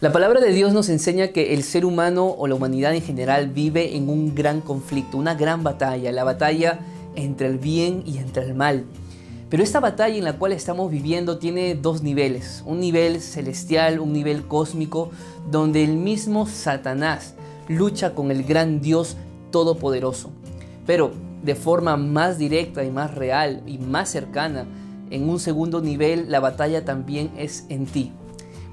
La palabra de Dios nos enseña que el ser humano o la humanidad en general vive en un gran conflicto, una gran batalla, la batalla entre el bien y entre el mal. Pero esta batalla en la cual estamos viviendo tiene dos niveles, un nivel celestial, un nivel cósmico, donde el mismo Satanás lucha con el gran Dios todopoderoso. Pero de forma más directa y más real y más cercana, en un segundo nivel la batalla también es en ti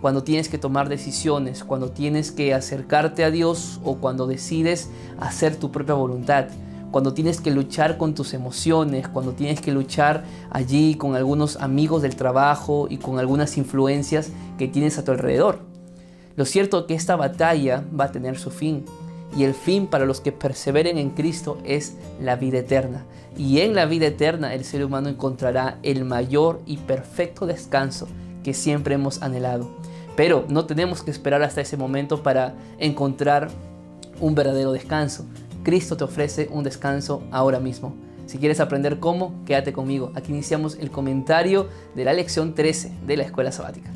cuando tienes que tomar decisiones, cuando tienes que acercarte a Dios o cuando decides hacer tu propia voluntad, cuando tienes que luchar con tus emociones, cuando tienes que luchar allí con algunos amigos del trabajo y con algunas influencias que tienes a tu alrededor. Lo cierto es que esta batalla va a tener su fin y el fin para los que perseveren en Cristo es la vida eterna. Y en la vida eterna el ser humano encontrará el mayor y perfecto descanso que siempre hemos anhelado. Pero no tenemos que esperar hasta ese momento para encontrar un verdadero descanso. Cristo te ofrece un descanso ahora mismo. Si quieres aprender cómo, quédate conmigo. Aquí iniciamos el comentario de la lección 13 de la escuela sabática.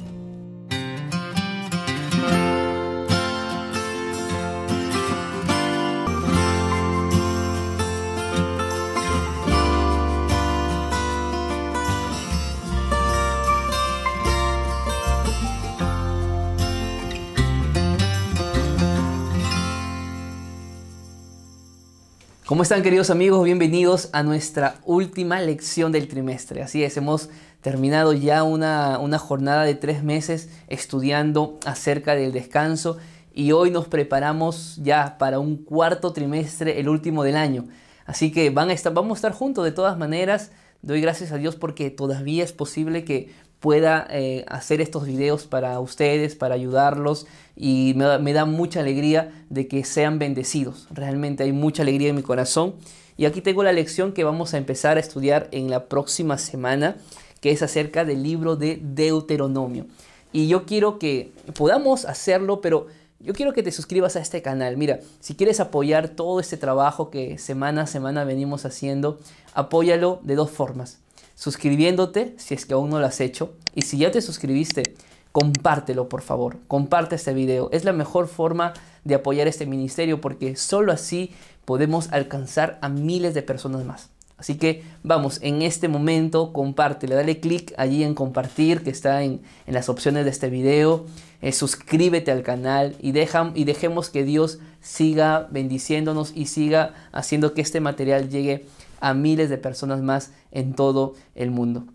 ¿Cómo están queridos amigos? Bienvenidos a nuestra última lección del trimestre. Así es, hemos terminado ya una, una, jornada de tres meses estudiando acerca del descanso y hoy nos preparamos ya para un cuarto trimestre, el último del año. Así que van a estar, vamos a estar juntos de todas maneras. Doy gracias a Dios porque todavía es posible que pueda eh, hacer estos videos para ustedes, para ayudarlos y me da, mucha alegría de que sean bendecidos. Realmente hay mucha alegría en mi corazón. Y aquí tengo la lección que vamos a empezar a estudiar en la próxima semana, que es acerca del libro de Deuteronomio. Y yo quiero que podamos hacerlo, pero yo quiero que te suscribas a este canal. Mira, si quieres apoyar todo este trabajo que semana a semana venimos haciendo, apóyalo de dos formas suscribiéndote si es que aún no lo has hecho. Y si ya te suscribiste, compártelo por favor. Comparte este video. Es la mejor forma de apoyar este ministerio porque solo así podemos alcanzar a miles de personas más. Así que vamos, en este momento compártelo, dale click allí en compartir que está en, las opciones de este video, eh, suscríbete al canal y, deja, y dejemos que Dios siga bendiciéndonos y siga haciendo que este material llegue a miles de personas más en todo el mundo.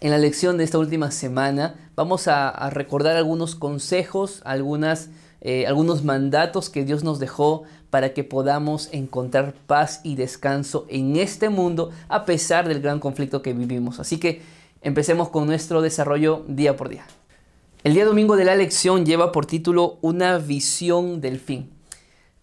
En la lección de esta última semana vamos a, recordar algunos consejos, algunas, eh, algunos mandatos que Dios nos dejó para que podamos encontrar paz y descanso en este mundo a pesar del gran conflicto que vivimos. Así que empecemos con nuestro desarrollo día por día. El día domingo de la lección lleva por título Una visión del fin.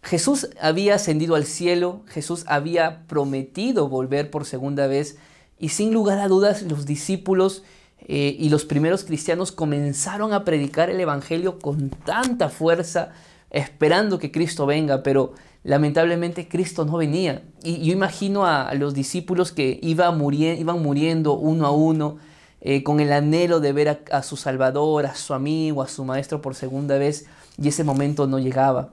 Jesús había ascendido al cielo, Jesús había prometido volver por segunda vez y sin lugar a dudas los discípulos eh, y los primeros cristianos comenzaron a predicar el Evangelio con tanta fuerza, esperando que Cristo venga, pero lamentablemente Cristo no venía. Y yo imagino a, los discípulos que iban muriendo uno a uno, eh, con el anhelo de ver a, a su Salvador, a su amigo, a su Maestro por segunda vez, y ese momento no llegaba.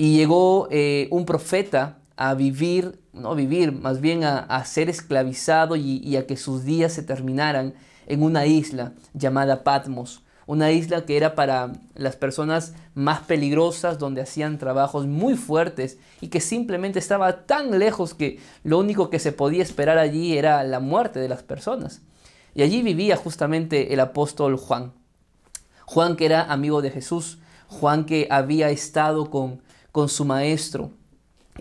Y llegó eh, un profeta a vivir, no vivir, más bien a, ser esclavizado y, a que sus días se terminaran en una isla llamada Patmos. Una isla que era para las personas más peligrosas, donde hacían trabajos muy fuertes y que simplemente estaba tan lejos que lo único que se podía esperar allí era la muerte de las personas. Y allí vivía justamente el apóstol Juan. Juan que era amigo de Jesús, Juan que había estado con, con su maestro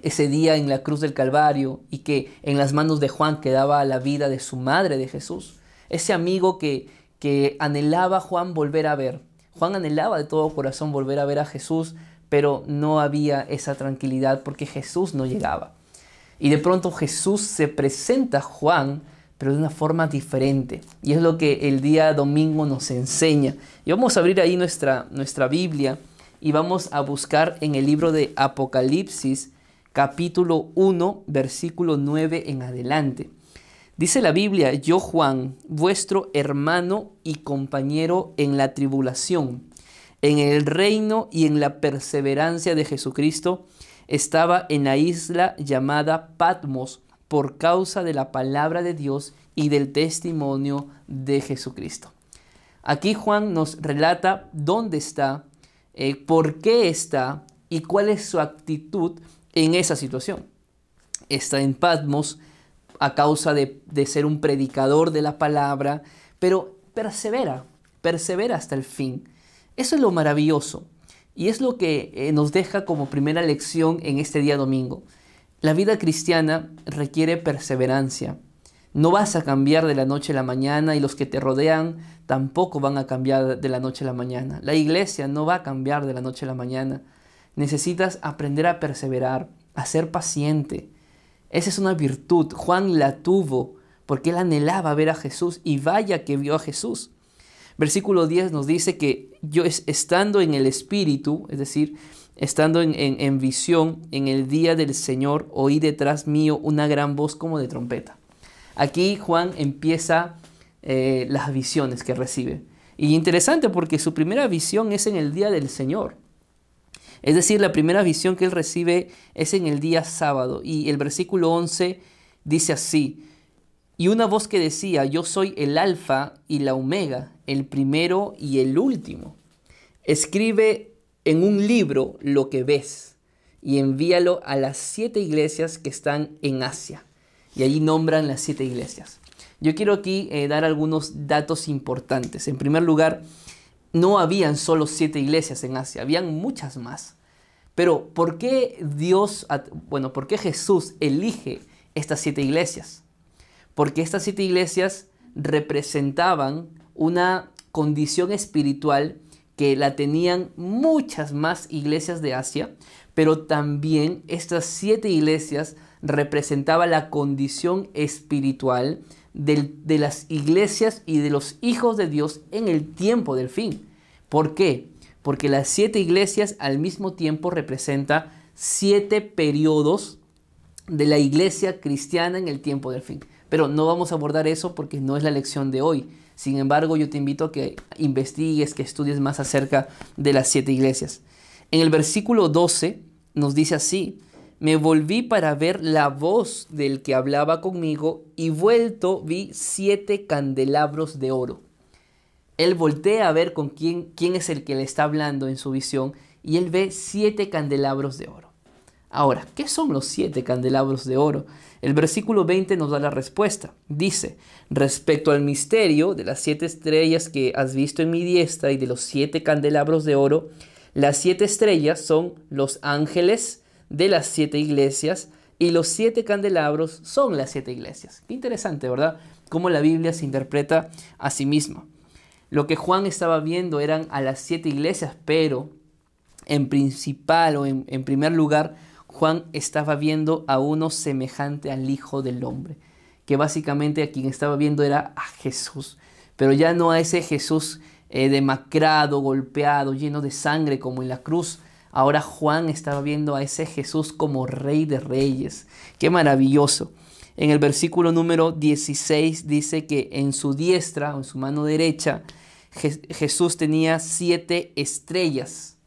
ese día en la cruz del Calvario y que en las manos de Juan quedaba la vida de su madre de Jesús. Ese amigo que, que anhelaba Juan volver a ver. Juan anhelaba de todo corazón volver a ver a Jesús, pero no había esa tranquilidad porque Jesús no llegaba. Y de pronto Jesús se presenta a Juan, pero de una forma diferente. Y es lo que el día domingo nos enseña. Y vamos a abrir ahí nuestra, nuestra Biblia y vamos a buscar en el libro de Apocalipsis capítulo 1 versículo 9 en adelante. Dice la Biblia, yo Juan, vuestro hermano y compañero en la tribulación, en el reino y en la perseverancia de Jesucristo, estaba en la isla llamada Patmos por causa de la palabra de Dios y del testimonio de Jesucristo. Aquí Juan nos relata dónde está, eh, por qué está y cuál es su actitud en esa situación. Está en Patmos a causa de, de ser un predicador de la palabra, pero persevera, persevera hasta el fin. Eso es lo maravilloso y es lo que eh, nos deja como primera lección en este día domingo. La vida cristiana requiere perseverancia. No vas a cambiar de la noche a la mañana y los que te rodean tampoco van a cambiar de la noche a la mañana. La iglesia no va a cambiar de la noche a la mañana. Necesitas aprender a perseverar, a ser paciente. Esa es una virtud. Juan la tuvo porque él anhelaba ver a Jesús y vaya que vio a Jesús. Versículo 10 nos dice que yo estando en el Espíritu, es decir, estando en, visión en el día del Señor, oí detrás mío una gran voz como de trompeta. Aquí Juan empieza eh, las visiones que recibe. Y interesante porque su primera visión es en el día del Señor. Es decir, la primera visión que él recibe es en el día sábado. Y el versículo 11 dice así, y una voz que decía, yo soy el alfa y la omega, el primero y el último. Escribe en un libro lo que ves y envíalo a las siete iglesias que están en Asia. Y allí nombran las siete iglesias. Yo quiero aquí eh, dar algunos datos importantes. En primer lugar, no habían solo siete iglesias en Asia, habían muchas más. Pero ¿por qué Dios, bueno, por qué Jesús elige estas siete iglesias? porque estas siete iglesias representaban una condición espiritual que la tenían muchas más iglesias de Asia, pero también estas siete iglesias representaban la condición espiritual de las iglesias y de los hijos de Dios en el tiempo del fin. ¿Por qué? Porque las siete iglesias al mismo tiempo representan siete periodos de la iglesia cristiana en el tiempo del fin. Pero no vamos a abordar eso porque no es la lección de hoy. Sin embargo, yo te invito a que investigues, que estudies más acerca de las siete iglesias. En el versículo 12 nos dice así, me volví para ver la voz del que hablaba conmigo y vuelto vi siete candelabros de oro. Él voltea a ver con quién, quién es el que le está hablando en su visión y él ve siete candelabros de oro. Ahora, ¿qué son los siete candelabros de oro? El versículo 20 nos da la respuesta. Dice, respecto al misterio de las siete estrellas que has visto en mi diestra y de los siete candelabros de oro, las siete estrellas son los ángeles de las siete iglesias y los siete candelabros son las siete iglesias. Qué interesante, ¿verdad? Cómo la Biblia se interpreta a sí misma. Lo que Juan estaba viendo eran a las siete iglesias, pero en principal o en, en primer lugar, Juan estaba viendo a uno semejante al Hijo del Hombre, que básicamente a quien estaba viendo era a Jesús, pero ya no a ese Jesús eh, demacrado, golpeado, lleno de sangre como en la cruz. Ahora Juan estaba viendo a ese Jesús como Rey de Reyes. Qué maravilloso. En el versículo número 16 dice que en su diestra o en su mano derecha Jesús tenía siete estrellas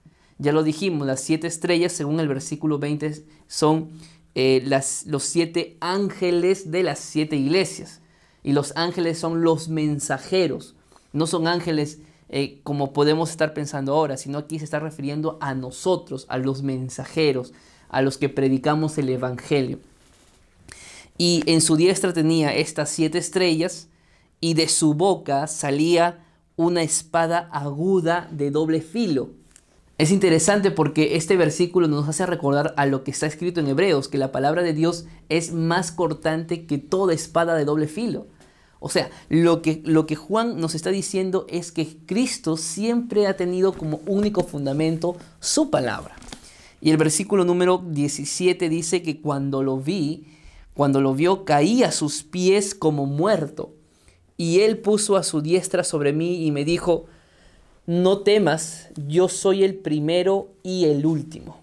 ya lo dijimos, las siete estrellas, según el versículo 20, son eh, los siete ángeles de las siete iglesias. Y los ángeles son los mensajeros. No son ángeles eh, como podemos estar pensando ahora, sino aquí se está refiriendo a nosotros, a los mensajeros, a los que predicamos el Evangelio. Y en su diestra tenía estas siete estrellas y de su boca salía una espada aguda de doble filo es interesante porque este versículo nos hace recordar a lo que está escrito en Hebreos, que la palabra de Dios es más cortante que toda espada de doble filo. O sea, lo que, lo que Juan nos está diciendo es que Cristo siempre ha tenido como único fundamento su palabra. Y el versículo número 17 dice que cuando lo vi, cuando lo vio, caí a sus pies como muerto. Y él puso a su diestra sobre mí y me dijo, no temas, yo soy el primero y el último,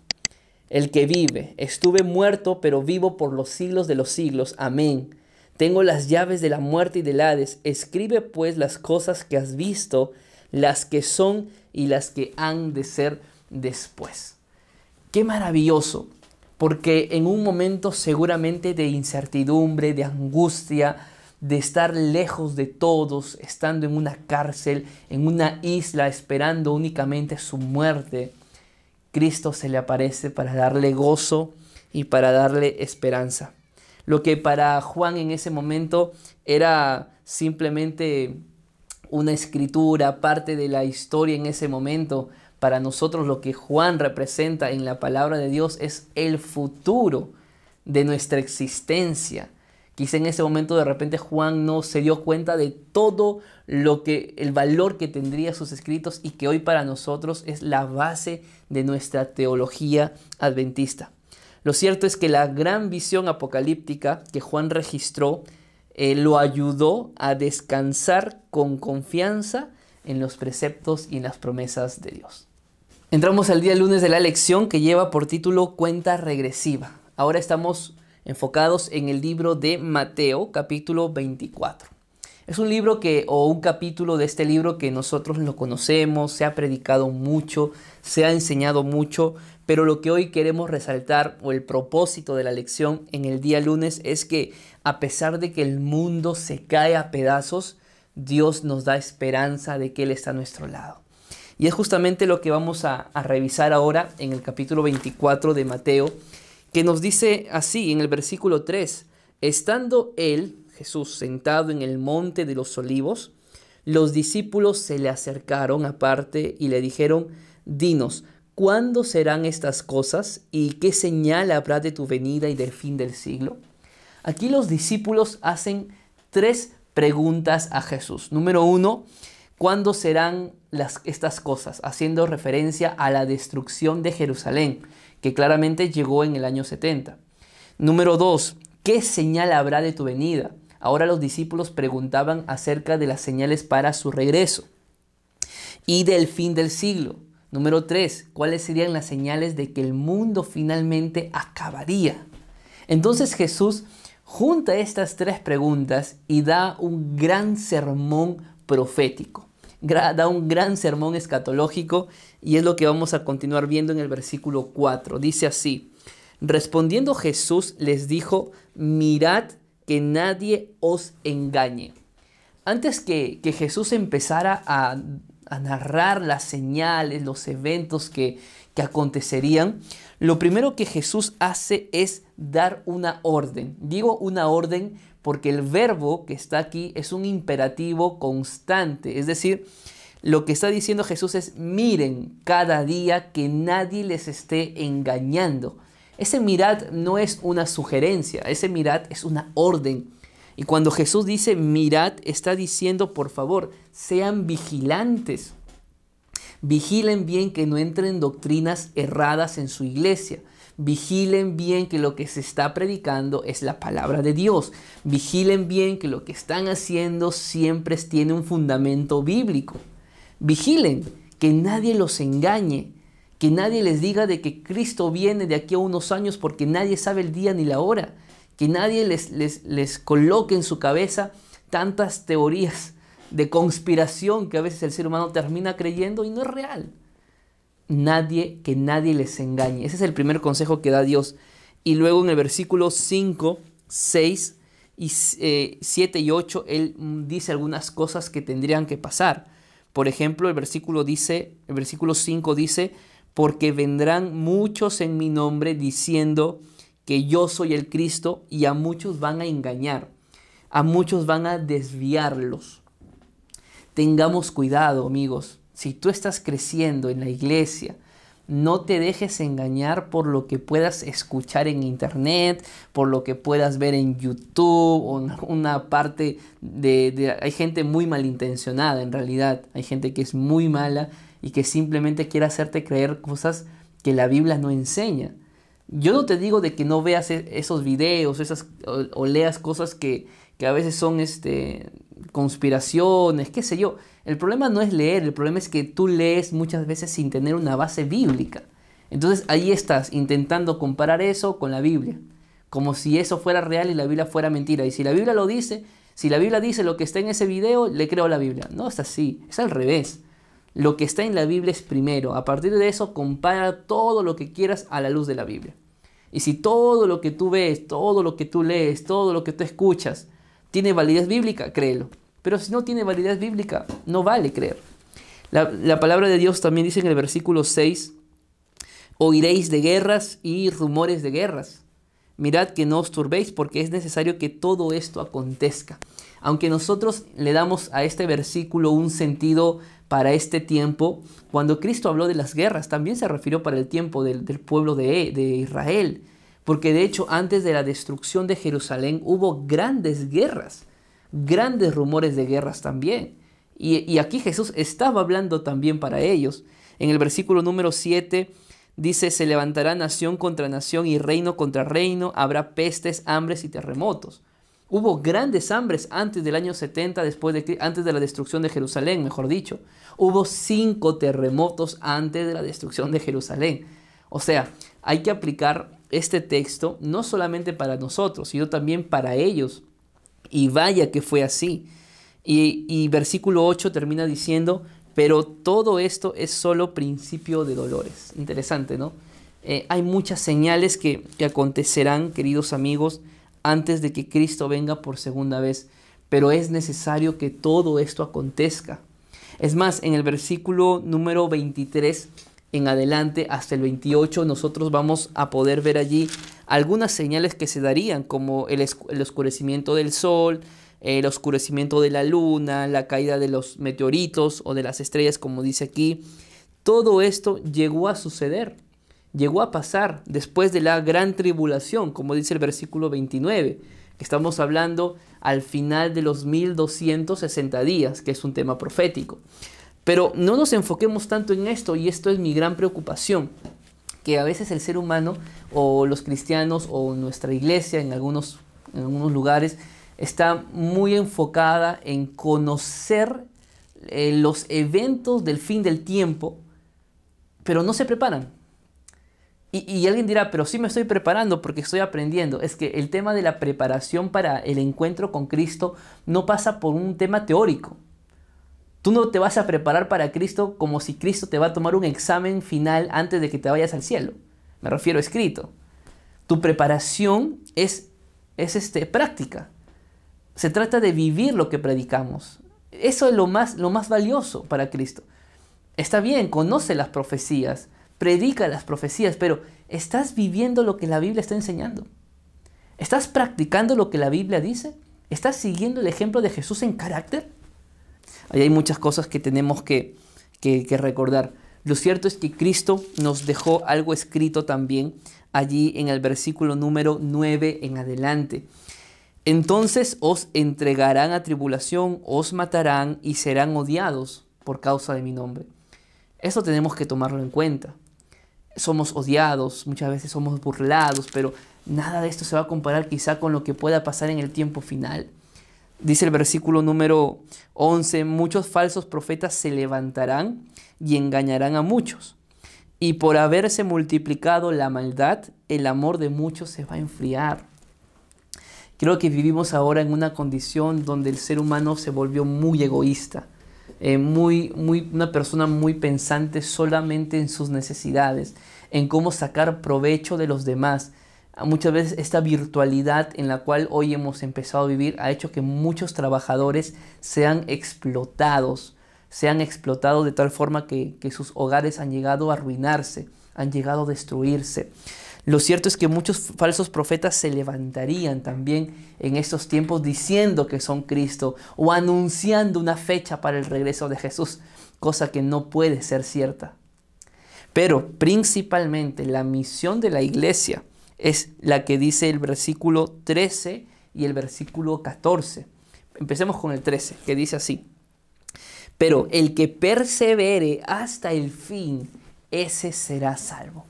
el que vive. Estuve muerto, pero vivo por los siglos de los siglos. Amén. Tengo las llaves de la muerte y del Hades. Escribe pues las cosas que has visto, las que son y las que han de ser después. Qué maravilloso, porque en un momento seguramente de incertidumbre, de angustia, de estar lejos de todos, estando en una cárcel, en una isla, esperando únicamente su muerte, Cristo se le aparece para darle gozo y para darle esperanza. Lo que para Juan en ese momento era simplemente una escritura, parte de la historia en ese momento, para nosotros lo que Juan representa en la palabra de Dios es el futuro de nuestra existencia. Quizá en ese momento de repente Juan no se dio cuenta de todo lo que el valor que tendría sus escritos y que hoy para nosotros es la base de nuestra teología adventista. Lo cierto es que la gran visión apocalíptica que Juan registró eh, lo ayudó a descansar con confianza en los preceptos y en las promesas de Dios. Entramos al día lunes de la lección que lleva por título Cuenta regresiva. Ahora estamos enfocados en el libro de Mateo, capítulo 24. Es un libro que, o un capítulo de este libro que nosotros lo conocemos, se ha predicado mucho, se ha enseñado mucho, pero lo que hoy queremos resaltar, o el propósito de la lección en el día lunes, es que a pesar de que el mundo se cae a pedazos, Dios nos da esperanza de que Él está a nuestro lado. Y es justamente lo que vamos a, a revisar ahora en el capítulo 24 de Mateo, que nos dice así en el versículo 3, estando él, Jesús, sentado en el monte de los olivos, los discípulos se le acercaron aparte y le dijeron, dinos, ¿cuándo serán estas cosas y qué señal habrá de tu venida y del fin del siglo? Aquí los discípulos hacen tres preguntas a Jesús. Número uno, ¿cuándo serán las, estas cosas? Haciendo referencia a la destrucción de Jerusalén que claramente llegó en el año 70. Número 2. ¿Qué señal habrá de tu venida? Ahora los discípulos preguntaban acerca de las señales para su regreso y del fin del siglo. Número 3. ¿Cuáles serían las señales de que el mundo finalmente acabaría? Entonces Jesús junta estas tres preguntas y da un gran sermón profético da un gran sermón escatológico y es lo que vamos a continuar viendo en el versículo 4. Dice así, respondiendo Jesús les dijo, mirad que nadie os engañe. Antes que, Jesús empezara a, narrar las señales, los eventos que, que acontecerían, lo primero que Jesús hace es dar una orden. Digo una orden porque el verbo que está aquí es un imperativo constante, es decir, lo que está diciendo Jesús es, miren cada día que nadie les esté engañando. Ese mirad no es una sugerencia, ese mirad es una orden. Y cuando Jesús dice mirad, está diciendo, por favor, sean vigilantes. Vigilen bien que no entren doctrinas erradas en su iglesia. Vigilen bien que lo que se está predicando es la palabra de Dios. Vigilen bien que lo que están haciendo siempre tiene un fundamento bíblico. Vigilen que nadie los engañe, que nadie les diga de que Cristo viene de aquí a unos años porque nadie sabe el día ni la hora. Que nadie les, les, les coloque en su cabeza tantas teorías de conspiración que a veces el ser humano termina creyendo y no es real nadie, que nadie les engañe. Ese es el primer consejo que da Dios. Y luego en el versículo 5, 6 y 7 eh, y 8, Él dice algunas cosas que tendrían que pasar. Por ejemplo, el versículo dice, el versículo 5 dice, porque vendrán muchos en mi nombre diciendo que yo soy el Cristo y a muchos van a engañar, a muchos van a desviarlos. Tengamos cuidado, amigos. Si tú estás creciendo en la iglesia, no te dejes engañar por lo que puedas escuchar en internet, por lo que puedas ver en YouTube o una parte de, Hay gente muy malintencionada en realidad, hay gente que es muy mala y que simplemente quiere hacerte creer cosas que la Biblia no enseña. Yo no te digo de que no veas e, esos videos esas, o, leas cosas que, que a veces son este, conspiraciones, qué sé yo. El problema no es leer, el problema es que tú lees muchas veces sin tener una base bíblica. Entonces ahí estás intentando comparar eso con la Biblia, como si eso fuera real y la Biblia fuera mentira. Y si la Biblia lo dice, si la Biblia dice lo que está en ese video, le creo a la Biblia. No es así, es al revés. Lo que está en la Biblia es primero. A partir de eso, compara todo lo que quieras a la luz de la Biblia. Y si todo lo que tú ves, todo lo que tú lees, todo lo que tú escuchas tiene validez bíblica, créelo. Pero si no tiene validez bíblica, no vale creer. La, la palabra de Dios también dice en el versículo 6, oiréis de guerras y rumores de guerras. Mirad que no os turbéis porque es necesario que todo esto acontezca. Aunque nosotros le damos a este versículo un sentido para este tiempo, cuando Cristo habló de las guerras, también se refirió para el tiempo del, pueblo de, Israel. Porque de hecho antes de la destrucción de Jerusalén hubo grandes guerras, grandes rumores de guerras también. Y, y, aquí Jesús estaba hablando también para ellos. En el versículo número 7 dice, se levantará nación contra nación y reino contra reino, habrá pestes, hambres y terremotos. Hubo grandes hambres antes del año 70, después de, antes de la destrucción de Jerusalén, mejor dicho. Hubo cinco terremotos antes de la destrucción de Jerusalén. O sea, hay que aplicar este texto no solamente para nosotros, sino también para ellos. Y vaya que fue así. Y, versículo 8 termina diciendo, pero todo esto es solo principio de dolores. Interesante, ¿no? Eh, hay muchas señales que, que acontecerán, queridos amigos, antes de que Cristo venga por segunda vez, pero es necesario que todo esto acontezca. Es más, en el versículo número 23 en adelante hasta el 28 nosotros vamos a poder ver allí algunas señales que se darían, como el, oscurecimiento del sol, el oscurecimiento de la luna, la caída de los meteoritos o de las estrellas, como dice aquí. Todo esto llegó a suceder llegó a pasar después de la gran tribulación, como dice el versículo 29, que estamos hablando al final de los 1260 días, que es un tema profético. Pero no nos enfoquemos tanto en esto, y esto es mi gran preocupación, que a veces el ser humano o los cristianos o nuestra iglesia en algunos, en algunos lugares está muy enfocada en conocer eh, los eventos del fin del tiempo, pero no se preparan. Y, alguien dirá, pero sí me estoy preparando porque estoy aprendiendo. Es que el tema de la preparación para el encuentro con Cristo no pasa por un tema teórico. Tú no te vas a preparar para Cristo como si Cristo te va a tomar un examen final antes de que te vayas al cielo. Me refiero a escrito. Tu preparación es, es este, práctica. Se trata de vivir lo que predicamos. Eso es lo más, lo más valioso para Cristo. Está bien, conoce las profecías, predica las profecías, pero ¿estás viviendo lo que la Biblia está enseñando? ¿Estás practicando lo que la Biblia dice? ¿Estás siguiendo el ejemplo de Jesús en carácter? Ahí hay muchas cosas que tenemos que, que, recordar. Lo cierto es que Cristo nos dejó algo escrito también allí en el versículo número 9 en adelante. Entonces os entregarán a tribulación, os matarán y serán odiados por causa de mi nombre. Eso tenemos que tomarlo en cuenta somos odiados, muchas veces somos burlados, pero nada de esto se va a comparar quizá con lo que pueda pasar en el tiempo final. Dice el versículo número 11, muchos falsos profetas se levantarán y engañarán a muchos. Y por haberse multiplicado la maldad, el amor de muchos se va a enfriar. Creo que vivimos ahora en una condición donde el ser humano se volvió muy egoísta eh, muy, muy, una persona muy pensante solamente en sus necesidades, en cómo sacar provecho de los demás. Muchas veces esta virtualidad en la cual hoy hemos empezado a vivir ha hecho que muchos trabajadores sean explotados, sean explotados de tal forma que, que sus hogares han llegado a arruinarse, han llegado a destruirse. Lo cierto es que muchos falsos profetas se levantarían también en estos tiempos diciendo que son Cristo o anunciando una fecha para el regreso de Jesús, cosa que no puede ser cierta. Pero principalmente la misión de la iglesia es la que dice el versículo 13 y el versículo 14. Empecemos con el 13, que dice así. Pero el que persevere hasta el fin, ese será salvo.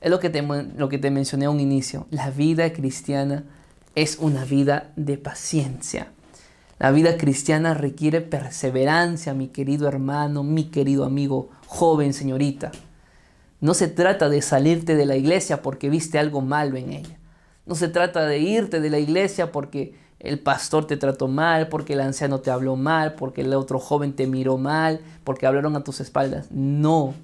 Es lo que, te, lo que te mencioné a un inicio. La vida cristiana es una vida de paciencia. La vida cristiana requiere perseverancia, mi querido hermano, mi querido amigo, joven, señorita. No se trata de salirte de la iglesia porque viste algo malo en ella. No se trata de irte de la iglesia porque el pastor te trató mal, porque el anciano te habló mal, porque el otro joven te miró mal, porque hablaron a tus espaldas. No,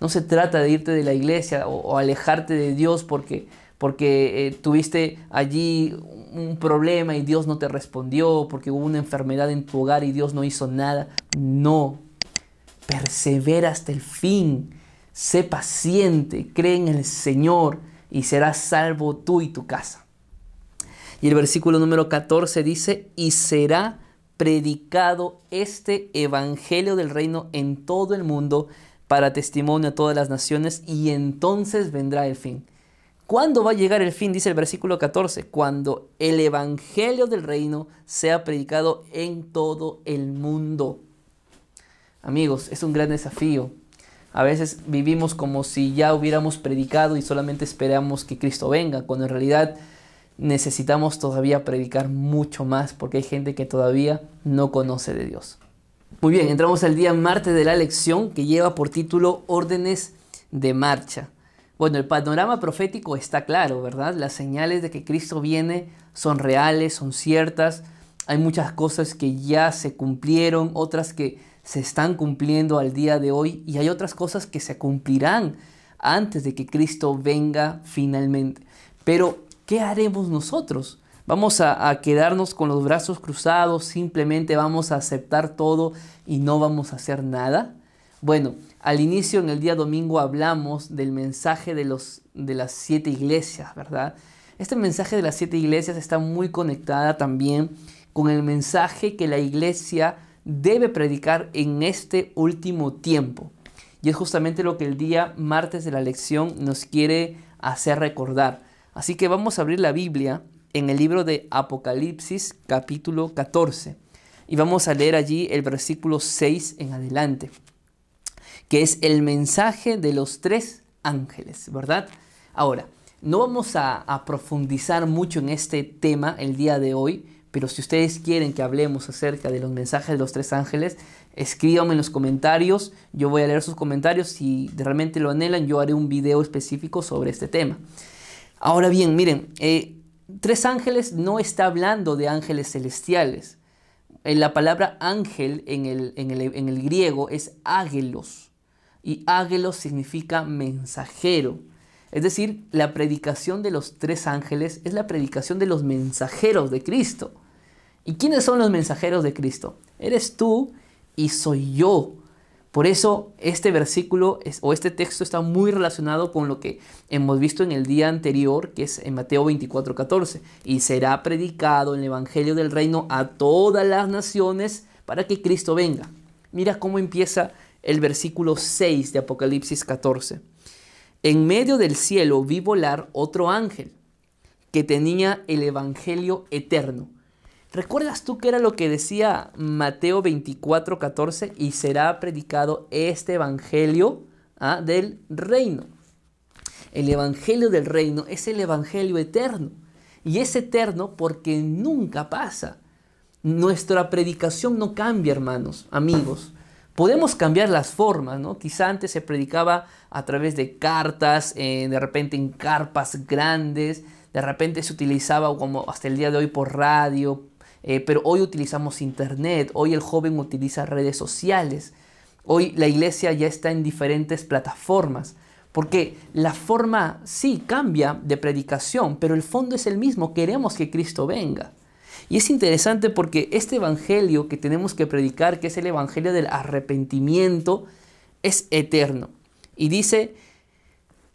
no se trata de irte de la iglesia o, alejarte de Dios porque, porque eh, tuviste allí un problema y Dios no te respondió, porque hubo una enfermedad en tu hogar y Dios no hizo nada. No, persevera hasta el fin, sé paciente, cree en el Señor y serás salvo tú y tu casa. Y el versículo número 14 dice, y será predicado este evangelio del reino en todo el mundo para testimonio a todas las naciones y entonces vendrá el fin. ¿Cuándo va a llegar el fin? Dice el versículo 14, cuando el evangelio del reino sea predicado en todo el mundo. Amigos, es un gran desafío. A veces vivimos como si ya hubiéramos predicado y solamente esperamos que Cristo venga, cuando en realidad necesitamos todavía predicar mucho más porque hay gente que todavía no conoce de Dios. Muy bien, entramos al día martes de la lección que lleva por título Órdenes de Marcha. Bueno, el panorama profético está claro, ¿verdad? Las señales de que Cristo viene son reales, son ciertas. Hay muchas cosas que ya se cumplieron, otras que se están cumpliendo al día de hoy y hay otras cosas que se cumplirán antes de que Cristo venga finalmente. Pero ¿qué haremos nosotros? ¿Vamos a, quedarnos con los brazos cruzados? ¿Simplemente vamos a aceptar todo y no vamos a hacer nada? Bueno, al inicio en el día domingo hablamos del mensaje de, los, de las siete iglesias, ¿verdad? Este mensaje de las siete iglesias está muy conectada también con el mensaje que la iglesia debe predicar en este último tiempo. Y es justamente lo que el día martes de la lección nos quiere hacer recordar. Así que vamos a abrir la Biblia en el libro de Apocalipsis capítulo 14 y vamos a leer allí el versículo 6 en adelante, que es el mensaje de los tres ángeles, ¿verdad? Ahora, no vamos a, a profundizar mucho en este tema el día de hoy, pero si ustedes quieren que hablemos acerca de los mensajes de los tres ángeles, escríbanme en los comentarios. Yo voy a leer sus comentarios. Si realmente lo anhelan, yo haré un video específico sobre este tema. Ahora bien, miren, eh, tres ángeles no está hablando de ángeles celestiales. En la palabra ángel en el, en el, griego es ágelos. Y ágelos significa mensajero. Es decir, la predicación de los tres ángeles es la predicación de los mensajeros de Cristo. ¿Y quiénes son los mensajeros de Cristo? Eres tú y soy yo. Por eso este versículo o este texto está muy relacionado con lo que hemos visto en el día anterior, que es en Mateo 24, 14. Y será predicado el Evangelio del Reino a todas las naciones para que Cristo venga. Mira cómo empieza el versículo 6 de Apocalipsis 14. En medio del cielo vi volar otro ángel que tenía el Evangelio eterno ¿Recuerdas tú qué era lo que decía Mateo 24, 14? Y será predicado este evangelio ¿ah? del reino. El evangelio del reino es el evangelio eterno. Y es eterno porque nunca pasa. Nuestra predicación no cambia, hermanos, amigos. Podemos cambiar las formas, ¿no? Quizá antes se predicaba a través de cartas, eh, de repente en carpas grandes, de repente se utilizaba como hasta el día de hoy por radio, eh, pero hoy utilizamos internet, hoy el joven utiliza redes sociales, hoy la iglesia ya está en diferentes plataformas, porque la forma sí cambia de predicación, pero el fondo es el mismo, queremos que Cristo venga. Y es interesante porque este evangelio que tenemos que predicar, que es el evangelio del arrepentimiento, es eterno. Y dice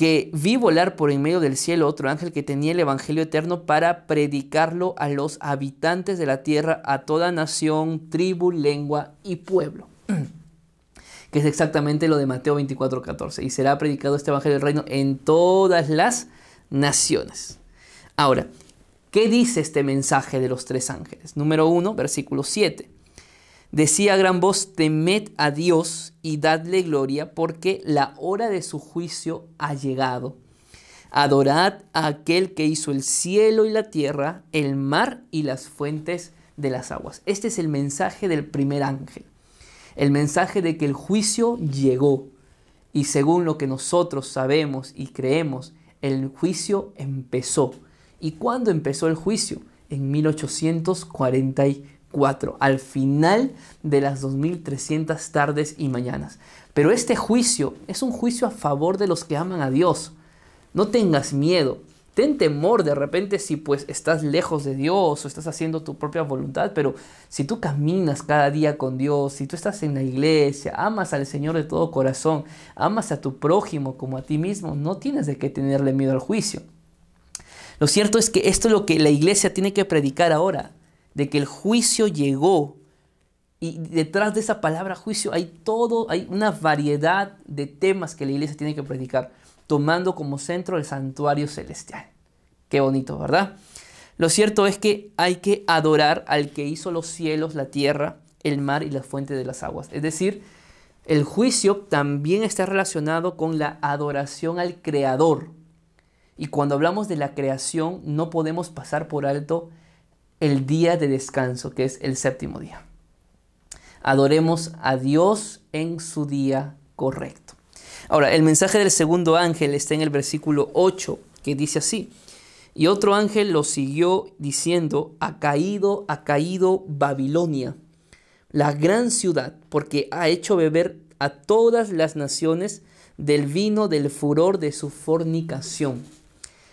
que vi volar por en medio del cielo otro ángel que tenía el Evangelio eterno para predicarlo a los habitantes de la tierra, a toda nación, tribu, lengua y pueblo. que es exactamente lo de Mateo 24, 14. Y será predicado este Evangelio del Reino en todas las naciones. Ahora, ¿qué dice este mensaje de los tres ángeles? Número 1, versículo 7. Decía a gran voz, temed a Dios y dadle gloria, porque la hora de su juicio ha llegado. Adorad a aquel que hizo el cielo y la tierra, el mar y las fuentes de las aguas. Este es el mensaje del primer ángel. El mensaje de que el juicio llegó. Y según lo que nosotros sabemos y creemos, el juicio empezó. ¿Y cuándo empezó el juicio? en 1844, al final de las 2300 tardes y mañanas. Pero este juicio es un juicio a favor de los que aman a Dios. No tengas miedo. Ten temor de repente si pues estás lejos de Dios o estás haciendo tu propia voluntad, pero si tú caminas cada día con Dios, si tú estás en la iglesia, amas al Señor de todo corazón, amas a tu prójimo como a ti mismo, no tienes de qué tenerle miedo al juicio. Lo cierto es que esto es lo que la iglesia tiene que predicar ahora, de que el juicio llegó y detrás de esa palabra juicio hay todo, hay una variedad de temas que la iglesia tiene que predicar tomando como centro el santuario celestial. Qué bonito, ¿verdad? Lo cierto es que hay que adorar al que hizo los cielos, la tierra, el mar y la fuente de las aguas. Es decir, el juicio también está relacionado con la adoración al Creador. Y cuando hablamos de la creación, no podemos pasar por alto el día de descanso, que es el séptimo día. Adoremos a Dios en su día correcto. Ahora, el mensaje del segundo ángel está en el versículo 8, que dice así. Y otro ángel lo siguió diciendo, ha caído, ha caído Babilonia, la gran ciudad, porque ha hecho beber a todas las naciones del vino del furor de su fornicación.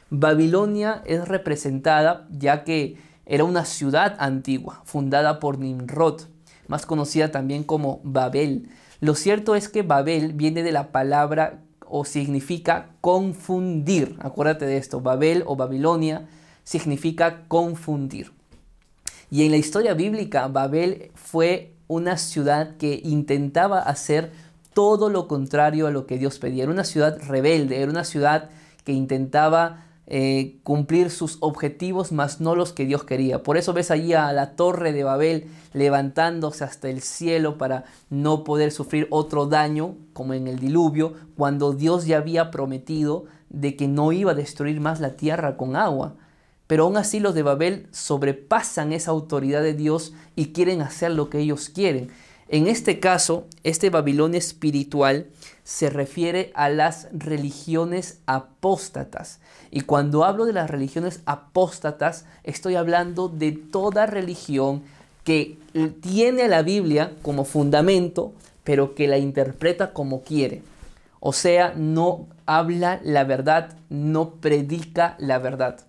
Babilonia es representada ya que era una ciudad antigua, fundada por Nimrod, más conocida también como Babel. Lo cierto es que Babel viene de la palabra o significa confundir. Acuérdate de esto, Babel o Babilonia significa confundir. Y en la historia bíblica, Babel fue una ciudad que intentaba hacer todo lo contrario a lo que Dios pedía. Era una ciudad rebelde, era una ciudad que intentaba eh, cumplir sus objetivos, más no los que Dios quería. Por eso ves allí a la torre de Babel levantándose hasta el cielo para no poder sufrir otro daño, como en el diluvio, cuando Dios ya había prometido de que no iba a destruir más la tierra con agua. Pero aún así los de Babel sobrepasan esa autoridad de Dios y quieren hacer lo que ellos quieren. En este caso, este Babilonia espiritual se refiere a las religiones apóstatas. Y cuando hablo de las religiones apóstatas, estoy hablando de toda religión que tiene a la Biblia como fundamento, pero que la interpreta como quiere. O sea, no habla la verdad, no predica la verdad.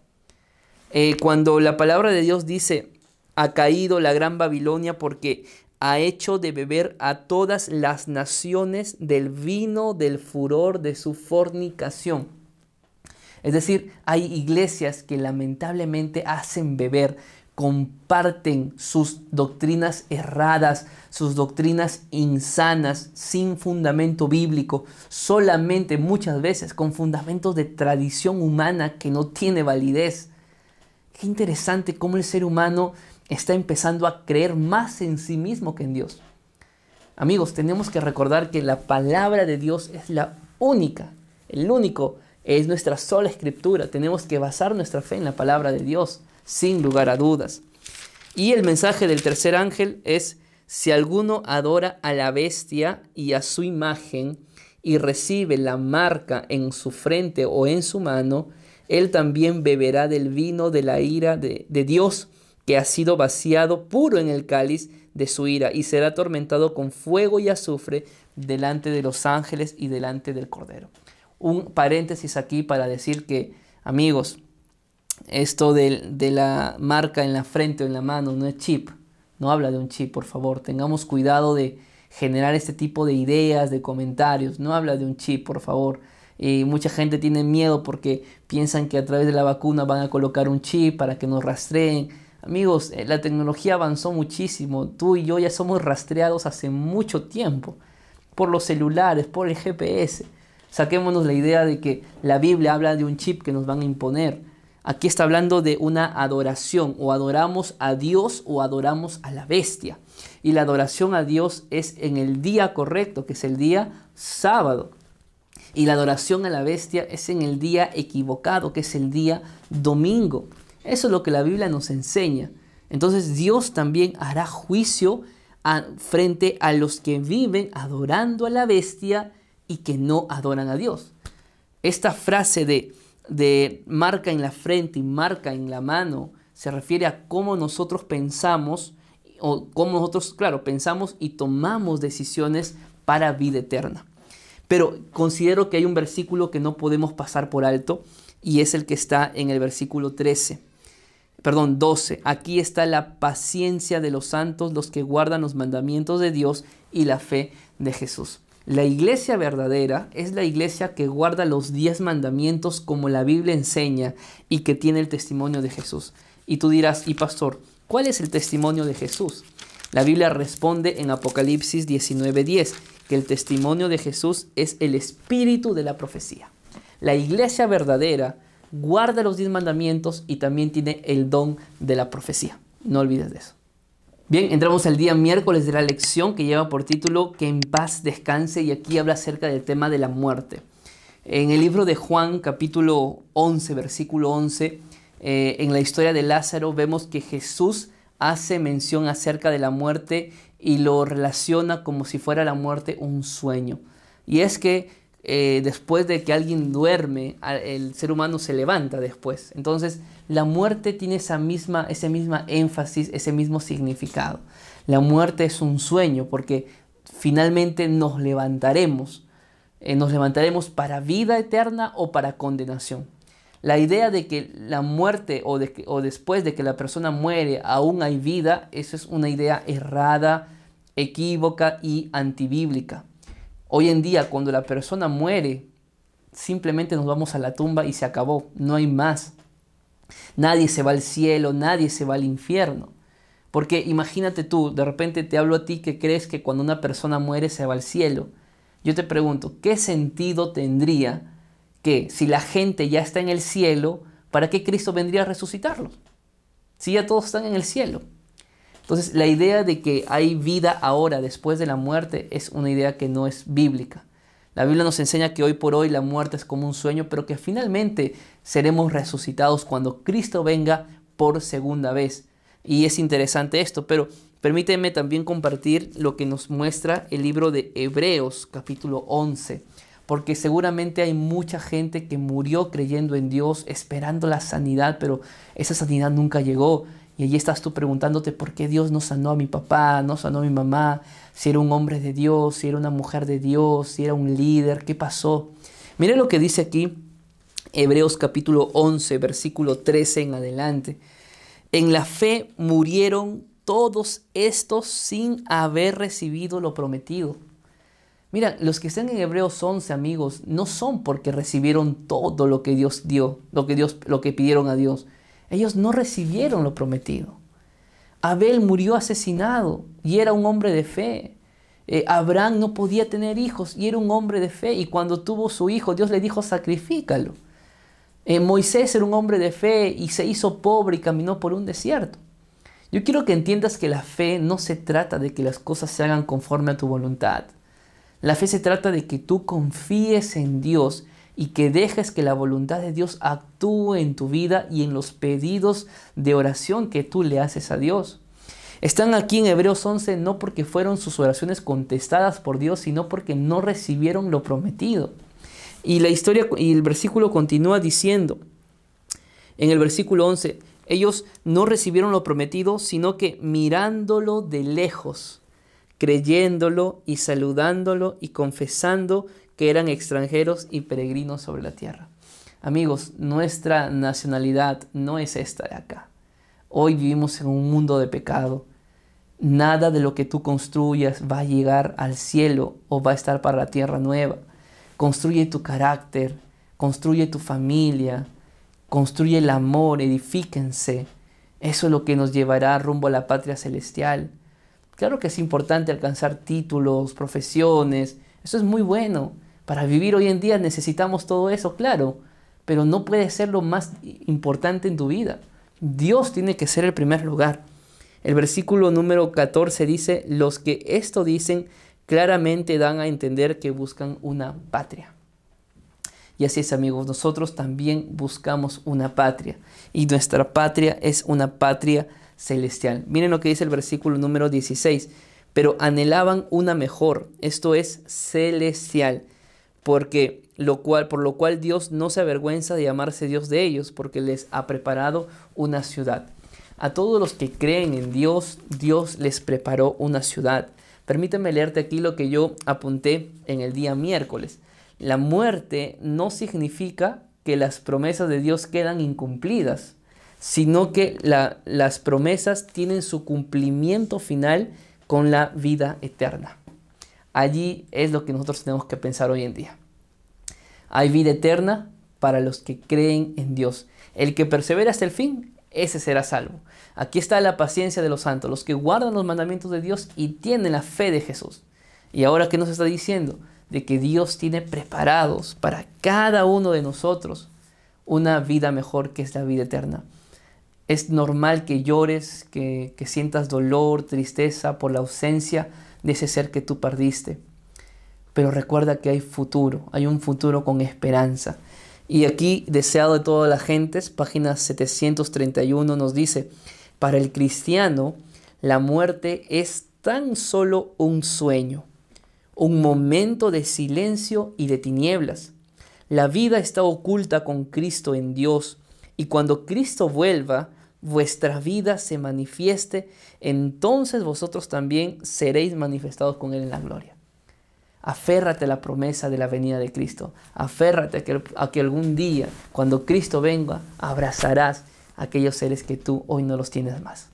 Eh, cuando la palabra de Dios dice, ha caído la gran Babilonia porque ha hecho de beber a todas las naciones del vino del furor de su fornicación. Es decir, hay iglesias que lamentablemente hacen beber, comparten sus doctrinas erradas, sus doctrinas insanas, sin fundamento bíblico, solamente muchas veces con fundamentos de tradición humana que no tiene validez. Qué interesante cómo el ser humano está empezando a creer más en sí mismo que en Dios. Amigos, tenemos que recordar que la palabra de Dios es la única, el único, es nuestra sola escritura. Tenemos que basar nuestra fe en la palabra de Dios, sin lugar a dudas. Y el mensaje del tercer ángel es, si alguno adora a la bestia y a su imagen y recibe la marca en su frente o en su mano, él también beberá del vino de la ira de, de Dios que ha sido vaciado puro en el cáliz de su ira y será atormentado con fuego y azufre delante de los ángeles y delante del Cordero. Un paréntesis aquí para decir que, amigos, esto de, de la marca en la frente o en la mano no es chip, no habla de un chip, por favor, tengamos cuidado de generar este tipo de ideas, de comentarios, no habla de un chip, por favor. Y mucha gente tiene miedo porque piensan que a través de la vacuna van a colocar un chip para que nos rastreen Amigos, eh, la tecnología avanzó muchísimo. Tú y yo ya somos rastreados hace mucho tiempo por los celulares, por el GPS. Saquémonos la idea de que la Biblia habla de un chip que nos van a imponer. Aquí está hablando de una adoración. O adoramos a Dios o adoramos a la bestia. Y la adoración a Dios es en el día correcto, que es el día sábado. Y la adoración a la bestia es en el día equivocado, que es el día domingo. Eso es lo que la Biblia nos enseña. Entonces Dios también hará juicio frente a los que viven adorando a la bestia y que no adoran a Dios. Esta frase de, de marca en la frente y marca en la mano se refiere a cómo nosotros pensamos o cómo nosotros, claro, pensamos y tomamos decisiones para vida eterna. Pero considero que hay un versículo que no podemos pasar por alto y es el que está en el versículo 13. Perdón, 12. Aquí está la paciencia de los santos, los que guardan los mandamientos de Dios y la fe de Jesús. La iglesia verdadera es la iglesia que guarda los diez mandamientos como la Biblia enseña y que tiene el testimonio de Jesús. Y tú dirás, y pastor, ¿cuál es el testimonio de Jesús? La Biblia responde en Apocalipsis 19:10 que el testimonio de Jesús es el espíritu de la profecía. La iglesia verdadera guarda los diez mandamientos y también tiene el don de la profecía. No olvides de eso. Bien, entramos al día miércoles de la lección que lleva por título Que en paz descanse y aquí habla acerca del tema de la muerte. En el libro de Juan capítulo 11, versículo 11, eh, en la historia de Lázaro vemos que Jesús hace mención acerca de la muerte y lo relaciona como si fuera la muerte un sueño. Y es que eh, después de que alguien duerme, el ser humano se levanta después. Entonces, la muerte tiene esa misma, ese misma énfasis, ese mismo significado. La muerte es un sueño porque finalmente nos levantaremos. Eh, nos levantaremos para vida eterna o para condenación. La idea de que la muerte o, o después de que la persona muere aún hay vida, eso es una idea errada, equívoca y antibíblica. Hoy en día, cuando la persona muere, simplemente nos vamos a la tumba y se acabó, no hay más. Nadie se va al cielo, nadie se va al infierno. Porque imagínate tú, de repente te hablo a ti que crees que cuando una persona muere se va al cielo. Yo te pregunto, ¿qué sentido tendría que si la gente ya está en el cielo, ¿para qué Cristo vendría a resucitarlos? Si ya todos están en el cielo. Entonces, la idea de que hay vida ahora después de la muerte es una idea que no es bíblica. La Biblia nos enseña que hoy por hoy la muerte es como un sueño, pero que finalmente seremos resucitados cuando Cristo venga por segunda vez. Y es interesante esto, pero permíteme también compartir lo que nos muestra el libro de Hebreos capítulo 11, porque seguramente hay mucha gente que murió creyendo en Dios, esperando la sanidad, pero esa sanidad nunca llegó. Y allí estás tú preguntándote por qué Dios no sanó a mi papá, no sanó a mi mamá, si era un hombre de Dios, si era una mujer de Dios, si era un líder, ¿qué pasó? Mire lo que dice aquí Hebreos capítulo 11, versículo 13 en adelante. En la fe murieron todos estos sin haber recibido lo prometido. Mira, los que están en Hebreos 11, amigos, no son porque recibieron todo lo que Dios dio, lo que Dios lo que pidieron a Dios. Ellos no recibieron lo prometido. Abel murió asesinado y era un hombre de fe. Eh, Abraham no podía tener hijos y era un hombre de fe. Y cuando tuvo su hijo, Dios le dijo, sacrifícalo. Eh, Moisés era un hombre de fe y se hizo pobre y caminó por un desierto. Yo quiero que entiendas que la fe no se trata de que las cosas se hagan conforme a tu voluntad. La fe se trata de que tú confíes en Dios y que dejes que la voluntad de Dios actúe en tu vida y en los pedidos de oración que tú le haces a Dios. Están aquí en Hebreos 11 no porque fueron sus oraciones contestadas por Dios, sino porque no recibieron lo prometido. Y la historia y el versículo continúa diciendo, en el versículo 11, ellos no recibieron lo prometido, sino que mirándolo de lejos, creyéndolo y saludándolo y confesando que eran extranjeros y peregrinos sobre la tierra. Amigos, nuestra nacionalidad no es esta de acá. Hoy vivimos en un mundo de pecado. Nada de lo que tú construyas va a llegar al cielo o va a estar para la tierra nueva. Construye tu carácter, construye tu familia, construye el amor, edifíquense. Eso es lo que nos llevará rumbo a la patria celestial. Claro que es importante alcanzar títulos, profesiones, eso es muy bueno, para vivir hoy en día necesitamos todo eso, claro, pero no puede ser lo más importante en tu vida. Dios tiene que ser el primer lugar. El versículo número 14 dice, los que esto dicen claramente dan a entender que buscan una patria. Y así es amigos, nosotros también buscamos una patria y nuestra patria es una patria celestial. Miren lo que dice el versículo número 16, pero anhelaban una mejor, esto es celestial porque lo cual, por lo cual Dios no se avergüenza de llamarse Dios de ellos, porque les ha preparado una ciudad. A todos los que creen en Dios, Dios les preparó una ciudad. Permíteme leerte aquí lo que yo apunté en el día miércoles. La muerte no significa que las promesas de Dios quedan incumplidas, sino que las promesas tienen su cumplimiento final con la vida eterna. Allí es lo que nosotros tenemos que pensar hoy en día. Hay vida eterna para los que creen en Dios. El que persevera hasta el fin, ese será salvo. Aquí está la paciencia de los santos, los que guardan los mandamientos de Dios y tienen la fe de Jesús. Y ahora, ¿qué nos está diciendo? De que Dios tiene preparados para cada uno de nosotros una vida mejor que es la vida eterna. Es normal que llores, que, que sientas dolor, tristeza por la ausencia de ese ser que tú perdiste. Pero recuerda que hay futuro, hay un futuro con esperanza. Y aquí, deseado de todas las gentes, página 731 nos dice, para el cristiano, la muerte es tan solo un sueño, un momento de silencio y de tinieblas. La vida está oculta con Cristo en Dios y cuando Cristo vuelva, vuestra vida se manifieste, entonces vosotros también seréis manifestados con Él en la gloria. Aférrate a la promesa de la venida de Cristo. Aférrate a que, a que algún día, cuando Cristo venga, abrazarás aquellos seres que tú hoy no los tienes más.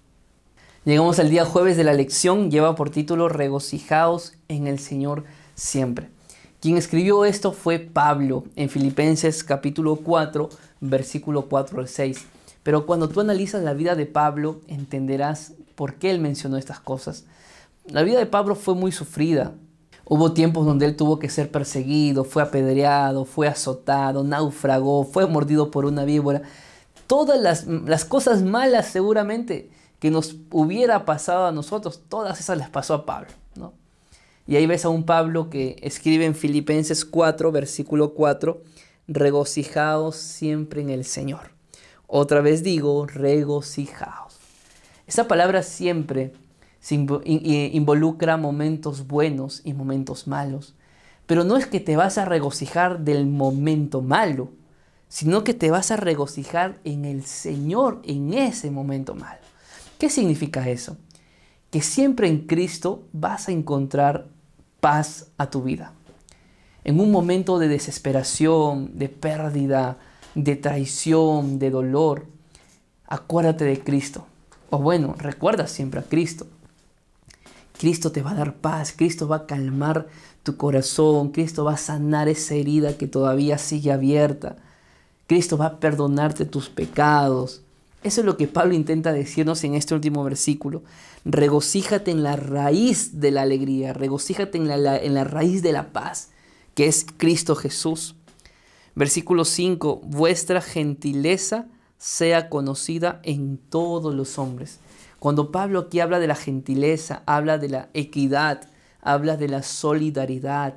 Llegamos al día jueves de la lección, lleva por título Regocijaos en el Señor siempre. Quien escribió esto fue Pablo en Filipenses capítulo 4, versículo 4 al 6. Pero cuando tú analizas la vida de Pablo, entenderás por qué él mencionó estas cosas. La vida de Pablo fue muy sufrida. Hubo tiempos donde él tuvo que ser perseguido, fue apedreado, fue azotado, naufragó, fue mordido por una víbora todas las, cosas malas seguramente que nos hubiera pasado a nosotros, todas esas les pasó a Pablo. ¿no? Y ahí ves a un Pablo que escribe en Filipenses 4, versículo 4, regocijaos siempre en el Señor. Otra vez digo, regocijaos. Esa palabra siempre involucra momentos buenos y momentos malos. Pero no es que te vas a regocijar del momento malo, sino que te vas a regocijar en el Señor en ese momento malo. ¿Qué significa eso? Que siempre en Cristo vas a encontrar paz a tu vida. En un momento de desesperación, de pérdida, de traición, de dolor, acuérdate de Cristo. O bueno, recuerda siempre a Cristo. Cristo te va a dar paz, Cristo va a calmar tu corazón, Cristo va a sanar esa herida que todavía sigue abierta. Cristo va a perdonarte tus pecados. Eso es lo que Pablo intenta decirnos en este último versículo. Regocíjate en la raíz de la alegría, regocíjate en la, en la raíz de la paz, que es Cristo Jesús. Versículo 5, vuestra gentileza sea conocida en todos los hombres. Cuando Pablo aquí habla de la gentileza, habla de la equidad, habla de la solidaridad.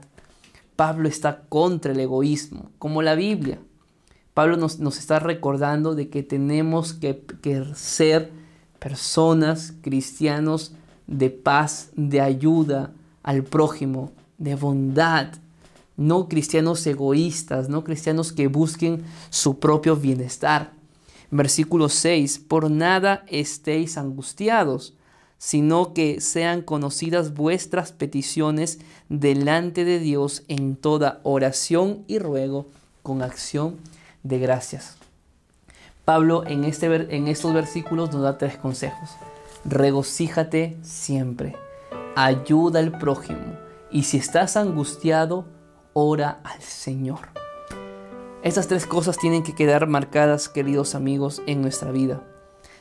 Pablo está contra el egoísmo, como la Biblia. Pablo nos, está recordando de que tenemos que, que ser personas, cristianos de paz, de ayuda al prójimo, de bondad, no cristianos egoístas, no cristianos que busquen su propio bienestar. Versículo 6, por nada estéis angustiados, sino que sean conocidas vuestras peticiones delante de Dios en toda oración y ruego con acción de gracias. Pablo en, este, estos versículos nos da tres consejos. Regocíjate siempre, ayuda al prójimo y si estás angustiado, ora al Señor. Estas tres cosas tienen que quedar marcadas, queridos amigos, en nuestra vida.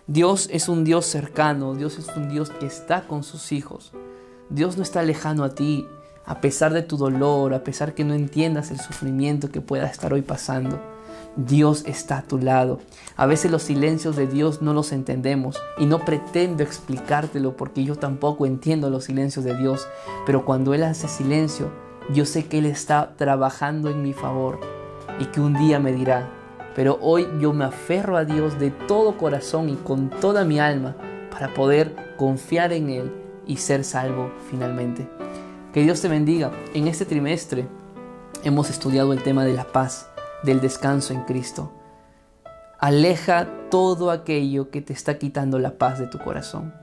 Dios es un Dios cercano, Dios es un Dios que está con sus hijos. Dios no está lejano a ti, a pesar de tu dolor, a pesar que no entiendas el sufrimiento que pueda estar hoy pasando. Dios está a tu lado. A veces los silencios de Dios no los entendemos y no pretendo explicártelo porque yo tampoco entiendo los silencios de Dios, pero cuando Él hace silencio, yo sé que Él está trabajando en mi favor y que un día me dirá, pero hoy yo me aferro a Dios de todo corazón y con toda mi alma para poder confiar en Él y ser salvo finalmente. Que Dios te bendiga. En este trimestre hemos estudiado el tema de la paz del descanso en Cristo. Aleja todo aquello que te está quitando la paz de tu corazón.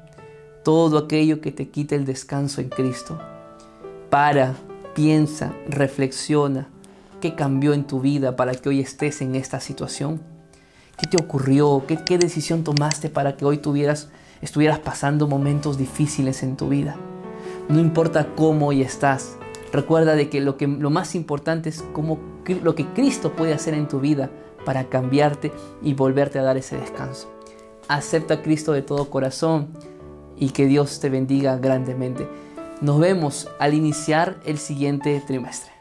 Todo aquello que te quita el descanso en Cristo. Para, piensa, reflexiona. ¿Qué cambió en tu vida para que hoy estés en esta situación? ¿Qué te ocurrió? ¿Qué, qué decisión tomaste para que hoy tuvieras, estuvieras pasando momentos difíciles en tu vida? No importa cómo hoy estás. Recuerda de que lo, que lo más importante es cómo, lo que Cristo puede hacer en tu vida para cambiarte y volverte a dar ese descanso. Acepta a Cristo de todo corazón y que Dios te bendiga grandemente. Nos vemos al iniciar el siguiente trimestre.